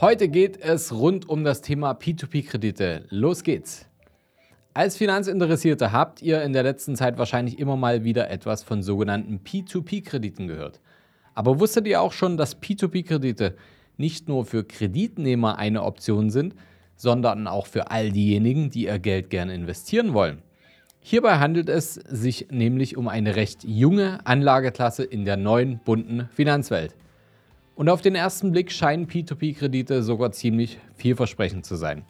Heute geht es rund um das Thema P2P-Kredite. Los geht's! Als Finanzinteressierte habt ihr in der letzten Zeit wahrscheinlich immer mal wieder etwas von sogenannten P2P-Krediten gehört. Aber wusstet ihr auch schon, dass P2P-Kredite nicht nur für Kreditnehmer eine Option sind, sondern auch für all diejenigen, die ihr Geld gerne investieren wollen? Hierbei handelt es sich nämlich um eine recht junge Anlageklasse in der neuen bunten Finanzwelt. Und auf den ersten Blick scheinen P2P-Kredite sogar ziemlich vielversprechend zu sein.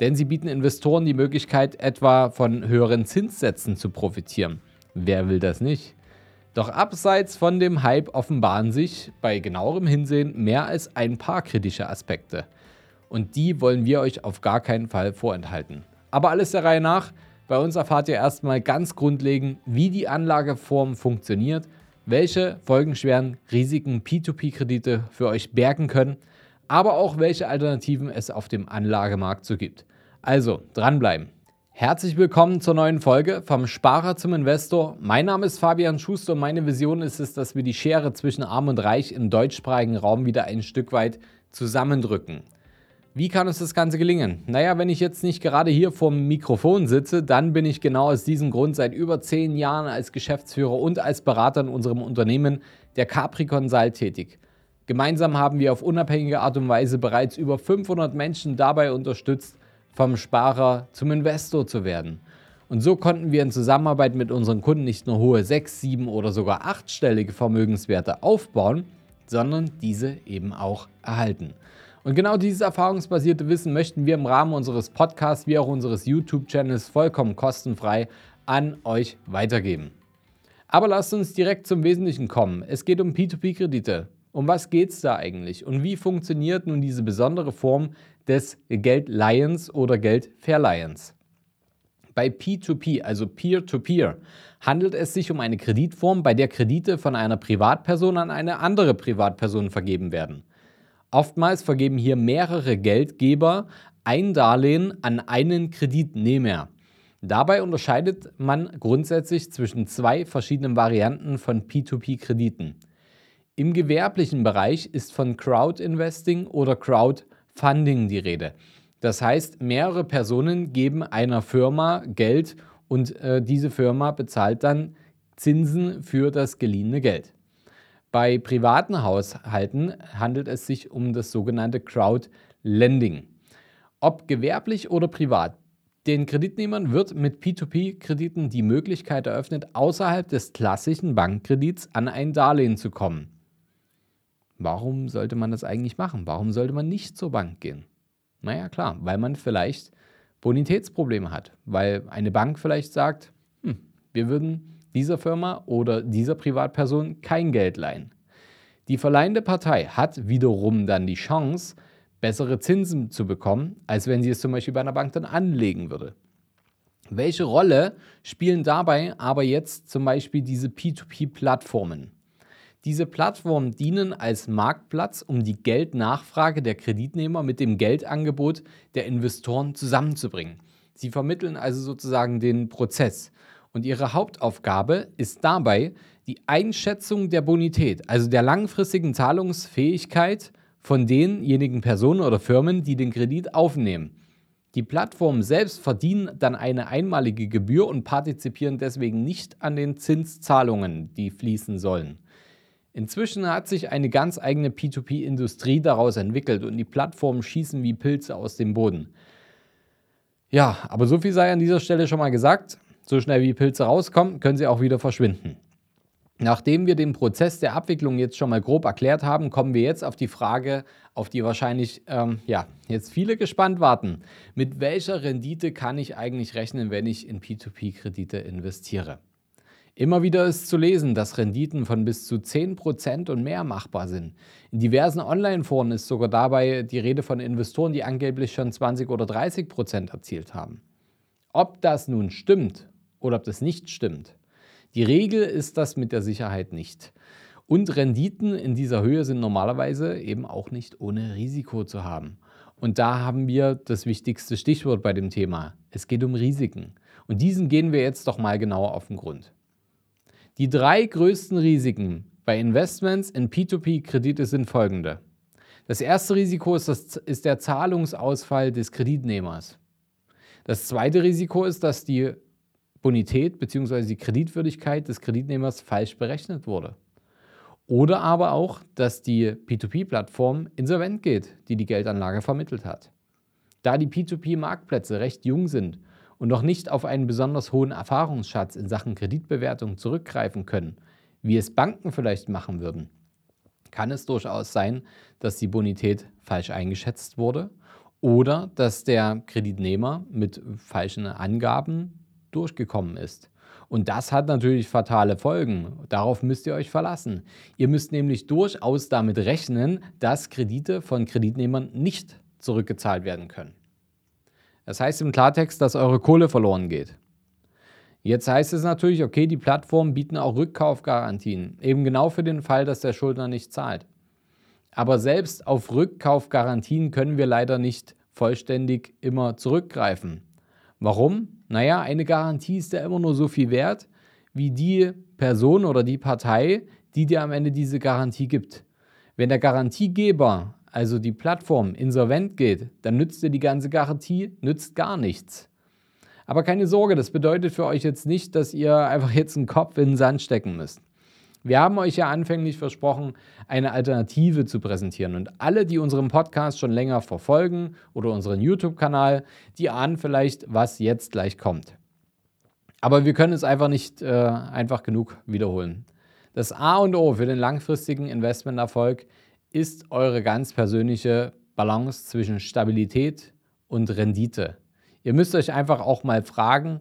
Denn sie bieten Investoren die Möglichkeit, etwa von höheren Zinssätzen zu profitieren. Wer will das nicht? Doch abseits von dem Hype offenbaren sich bei genauerem Hinsehen mehr als ein paar kritische Aspekte. Und die wollen wir euch auf gar keinen Fall vorenthalten. Aber alles der Reihe nach. Bei uns erfahrt ihr erstmal ganz grundlegend, wie die Anlageform funktioniert, welche folgenschweren Risiken P2P-Kredite für euch bergen können, aber auch welche Alternativen es auf dem Anlagemarkt so gibt. Also dranbleiben. Herzlich willkommen zur neuen Folge vom Sparer zum Investor. Mein Name ist Fabian Schuster und meine Vision ist es, dass wir die Schere zwischen Arm und Reich im deutschsprachigen Raum wieder ein Stück weit zusammendrücken. Wie kann uns das Ganze gelingen? Naja, wenn ich jetzt nicht gerade hier vorm Mikrofon sitze, dann bin ich genau aus diesem Grund seit über zehn Jahren als Geschäftsführer und als Berater in unserem Unternehmen der Capri Consult tätig. Gemeinsam haben wir auf unabhängige Art und Weise bereits über 500 Menschen dabei unterstützt, vom Sparer zum Investor zu werden. Und so konnten wir in Zusammenarbeit mit unseren Kunden nicht nur hohe sechs, sieben oder sogar achtstellige Vermögenswerte aufbauen, sondern diese eben auch erhalten. Und genau dieses erfahrungsbasierte Wissen möchten wir im Rahmen unseres Podcasts wie auch unseres YouTube-Channels vollkommen kostenfrei an euch weitergeben. Aber lasst uns direkt zum Wesentlichen kommen. Es geht um P2P-Kredite. Um was geht es da eigentlich? Und wie funktioniert nun diese besondere Form des Geldleihens oder Geldverleihens? Bei P2P, also Peer-to-Peer, -Peer, handelt es sich um eine Kreditform, bei der Kredite von einer Privatperson an eine andere Privatperson vergeben werden. Oftmals vergeben hier mehrere Geldgeber ein Darlehen an einen Kreditnehmer. Dabei unterscheidet man grundsätzlich zwischen zwei verschiedenen Varianten von P2P-Krediten. Im gewerblichen Bereich ist von Crowd-Investing oder Crowdfunding die Rede. Das heißt, mehrere Personen geben einer Firma Geld und äh, diese Firma bezahlt dann Zinsen für das geliehene Geld. Bei privaten Haushalten handelt es sich um das sogenannte Crowdlending. Ob gewerblich oder privat, den Kreditnehmern wird mit P2P-Krediten die Möglichkeit eröffnet, außerhalb des klassischen Bankkredits an ein Darlehen zu kommen. Warum sollte man das eigentlich machen? Warum sollte man nicht zur Bank gehen? Naja, klar, weil man vielleicht Bonitätsprobleme hat, weil eine Bank vielleicht sagt, hm, wir würden dieser Firma oder dieser Privatperson kein Geld leihen. Die verleihende Partei hat wiederum dann die Chance, bessere Zinsen zu bekommen, als wenn sie es zum Beispiel bei einer Bank dann anlegen würde. Welche Rolle spielen dabei aber jetzt zum Beispiel diese P2P-Plattformen? Diese Plattformen dienen als Marktplatz, um die Geldnachfrage der Kreditnehmer mit dem Geldangebot der Investoren zusammenzubringen. Sie vermitteln also sozusagen den Prozess. Und ihre Hauptaufgabe ist dabei die Einschätzung der Bonität, also der langfristigen Zahlungsfähigkeit von denjenigen Personen oder Firmen, die den Kredit aufnehmen. Die Plattformen selbst verdienen dann eine einmalige Gebühr und partizipieren deswegen nicht an den Zinszahlungen, die fließen sollen. Inzwischen hat sich eine ganz eigene P2P-Industrie daraus entwickelt und die Plattformen schießen wie Pilze aus dem Boden. Ja, aber so viel sei an dieser Stelle schon mal gesagt. So schnell wie Pilze rauskommen, können sie auch wieder verschwinden. Nachdem wir den Prozess der Abwicklung jetzt schon mal grob erklärt haben, kommen wir jetzt auf die Frage, auf die wahrscheinlich ähm, ja, jetzt viele gespannt warten. Mit welcher Rendite kann ich eigentlich rechnen, wenn ich in P2P-Kredite investiere? Immer wieder ist zu lesen, dass Renditen von bis zu 10% und mehr machbar sind. In diversen Online-Foren ist sogar dabei die Rede von Investoren, die angeblich schon 20 oder 30% erzielt haben. Ob das nun stimmt oder ob das nicht stimmt, die Regel ist das mit der Sicherheit nicht. Und Renditen in dieser Höhe sind normalerweise eben auch nicht ohne Risiko zu haben. Und da haben wir das wichtigste Stichwort bei dem Thema. Es geht um Risiken. Und diesen gehen wir jetzt doch mal genauer auf den Grund. Die drei größten Risiken bei Investments in P2P-Kredite sind folgende. Das erste Risiko ist, das, ist der Zahlungsausfall des Kreditnehmers. Das zweite Risiko ist, dass die Bonität bzw. die Kreditwürdigkeit des Kreditnehmers falsch berechnet wurde. Oder aber auch, dass die P2P-Plattform insolvent geht, die die Geldanlage vermittelt hat. Da die P2P-Marktplätze recht jung sind und noch nicht auf einen besonders hohen Erfahrungsschatz in Sachen Kreditbewertung zurückgreifen können, wie es Banken vielleicht machen würden, kann es durchaus sein, dass die Bonität falsch eingeschätzt wurde oder dass der Kreditnehmer mit falschen Angaben durchgekommen ist. Und das hat natürlich fatale Folgen. Darauf müsst ihr euch verlassen. Ihr müsst nämlich durchaus damit rechnen, dass Kredite von Kreditnehmern nicht zurückgezahlt werden können. Das heißt im Klartext, dass eure Kohle verloren geht. Jetzt heißt es natürlich, okay, die Plattformen bieten auch Rückkaufgarantien, eben genau für den Fall, dass der Schuldner nicht zahlt. Aber selbst auf Rückkaufgarantien können wir leider nicht vollständig immer zurückgreifen. Warum? Naja, eine Garantie ist ja immer nur so viel wert, wie die Person oder die Partei, die dir am Ende diese Garantie gibt. Wenn der Garantiegeber, also die Plattform, insolvent geht, dann nützt dir die ganze Garantie, nützt gar nichts. Aber keine Sorge, das bedeutet für euch jetzt nicht, dass ihr einfach jetzt einen Kopf in den Sand stecken müsst. Wir haben euch ja anfänglich versprochen, eine Alternative zu präsentieren. Und alle, die unseren Podcast schon länger verfolgen oder unseren YouTube-Kanal, die ahnen vielleicht, was jetzt gleich kommt. Aber wir können es einfach nicht äh, einfach genug wiederholen. Das A und O für den langfristigen Investmenterfolg ist eure ganz persönliche Balance zwischen Stabilität und Rendite. Ihr müsst euch einfach auch mal fragen,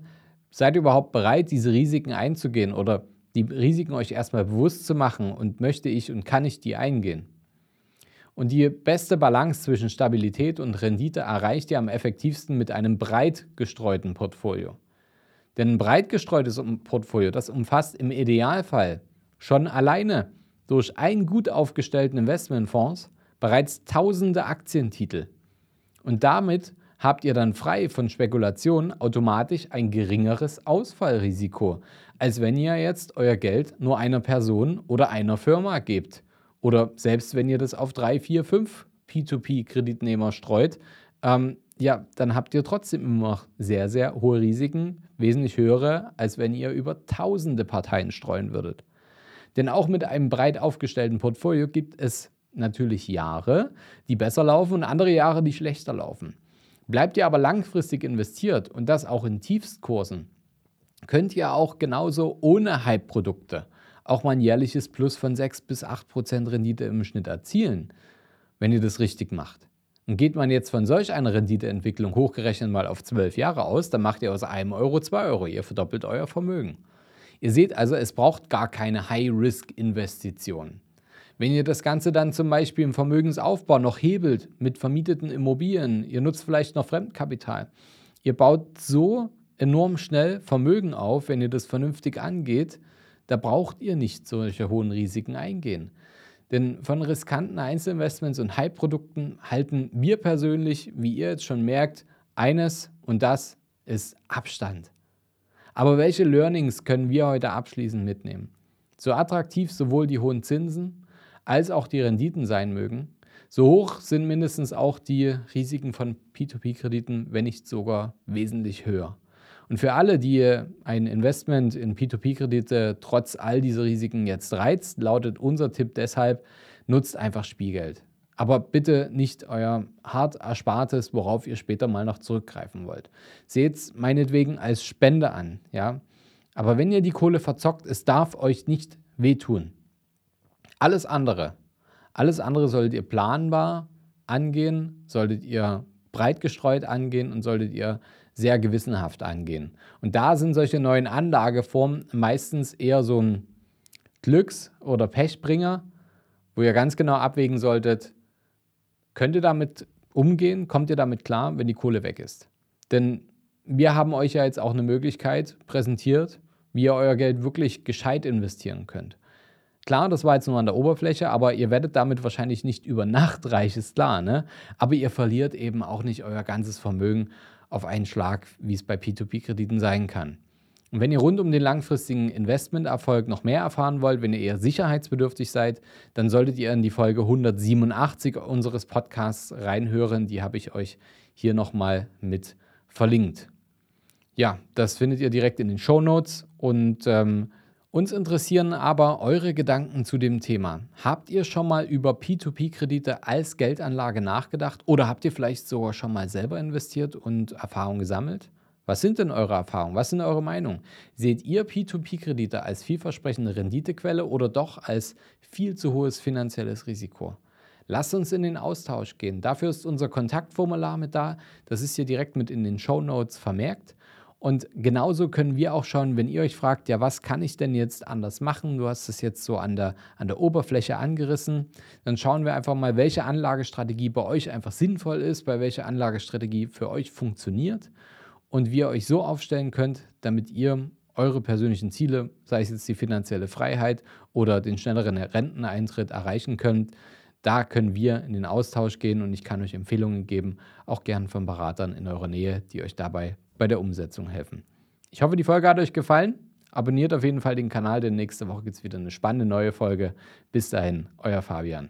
seid ihr überhaupt bereit, diese Risiken einzugehen oder die Risiken euch erstmal bewusst zu machen und möchte ich und kann ich die eingehen? Und die beste Balance zwischen Stabilität und Rendite erreicht ihr am effektivsten mit einem breit gestreuten Portfolio. Denn ein breit gestreutes Portfolio, das umfasst im Idealfall schon alleine durch einen gut aufgestellten Investmentfonds bereits tausende Aktientitel. Und damit habt ihr dann frei von Spekulationen automatisch ein geringeres Ausfallrisiko, als wenn ihr jetzt euer Geld nur einer Person oder einer Firma gebt. Oder selbst wenn ihr das auf drei, vier, fünf P2P-Kreditnehmer streut, ähm, ja, dann habt ihr trotzdem immer noch sehr, sehr hohe Risiken, wesentlich höhere, als wenn ihr über tausende Parteien streuen würdet. Denn auch mit einem breit aufgestellten Portfolio gibt es natürlich Jahre, die besser laufen und andere Jahre, die schlechter laufen. Bleibt ihr aber langfristig investiert und das auch in Tiefstkursen, könnt ihr auch genauso ohne Hype-Produkte auch mal ein jährliches Plus von 6 bis 8 Prozent Rendite im Schnitt erzielen, wenn ihr das richtig macht. Und geht man jetzt von solch einer Renditeentwicklung hochgerechnet mal auf 12 Jahre aus, dann macht ihr aus einem Euro 2 Euro. Ihr verdoppelt euer Vermögen. Ihr seht also, es braucht gar keine High-Risk-Investition. Wenn ihr das Ganze dann zum Beispiel im Vermögensaufbau noch hebelt mit vermieteten Immobilien, ihr nutzt vielleicht noch Fremdkapital, ihr baut so enorm schnell Vermögen auf, wenn ihr das vernünftig angeht, da braucht ihr nicht solche hohen Risiken eingehen. Denn von riskanten Einzelinvestments und Hype-Produkten halten wir persönlich, wie ihr jetzt schon merkt, eines und das ist Abstand. Aber welche Learnings können wir heute abschließend mitnehmen? So attraktiv sowohl die hohen Zinsen als auch die Renditen sein mögen, so hoch sind mindestens auch die Risiken von P2P-Krediten, wenn nicht sogar wesentlich höher. Und für alle, die ein Investment in P2P-Kredite trotz all dieser Risiken jetzt reizt, lautet unser Tipp deshalb, nutzt einfach Spielgeld. Aber bitte nicht euer hart Erspartes, worauf ihr später mal noch zurückgreifen wollt. Seht es meinetwegen als Spende an, ja. Aber wenn ihr die Kohle verzockt, es darf euch nicht wehtun. Alles andere, alles andere solltet ihr planbar angehen, solltet ihr breit gestreut angehen und solltet ihr sehr gewissenhaft angehen. Und da sind solche neuen Anlageformen meistens eher so ein Glücks- oder Pechbringer, wo ihr ganz genau abwägen solltet, könnt ihr damit umgehen, kommt ihr damit klar, wenn die Kohle weg ist. Denn wir haben euch ja jetzt auch eine Möglichkeit präsentiert, wie ihr euer Geld wirklich gescheit investieren könnt. Klar, das war jetzt nur an der Oberfläche, aber ihr werdet damit wahrscheinlich nicht über Nacht reich, ist klar, ne? Aber ihr verliert eben auch nicht euer ganzes Vermögen auf einen Schlag, wie es bei P2P-Krediten sein kann. Und wenn ihr rund um den langfristigen Investmenterfolg noch mehr erfahren wollt, wenn ihr eher sicherheitsbedürftig seid, dann solltet ihr in die Folge 187 unseres Podcasts reinhören. Die habe ich euch hier nochmal mit verlinkt. Ja, das findet ihr direkt in den Show Notes und ähm, uns interessieren aber eure Gedanken zu dem Thema. Habt ihr schon mal über P2P-Kredite als Geldanlage nachgedacht oder habt ihr vielleicht sogar schon mal selber investiert und Erfahrung gesammelt? Was sind denn eure Erfahrungen? Was sind eure Meinungen? Seht ihr P2P-Kredite als vielversprechende Renditequelle oder doch als viel zu hohes finanzielles Risiko? Lasst uns in den Austausch gehen. Dafür ist unser Kontaktformular mit da. Das ist hier direkt mit in den Show Notes vermerkt. Und genauso können wir auch schauen, wenn ihr euch fragt, ja, was kann ich denn jetzt anders machen? Du hast es jetzt so an der, an der Oberfläche angerissen. Dann schauen wir einfach mal, welche Anlagestrategie bei euch einfach sinnvoll ist, bei welcher Anlagestrategie für euch funktioniert und wie ihr euch so aufstellen könnt, damit ihr eure persönlichen Ziele, sei es jetzt die finanzielle Freiheit oder den schnelleren Renteneintritt erreichen könnt. Da können wir in den Austausch gehen und ich kann euch Empfehlungen geben, auch gern von Beratern in eurer Nähe, die euch dabei bei der Umsetzung helfen. Ich hoffe, die Folge hat euch gefallen. Abonniert auf jeden Fall den Kanal, denn nächste Woche gibt es wieder eine spannende neue Folge. Bis dahin, euer Fabian.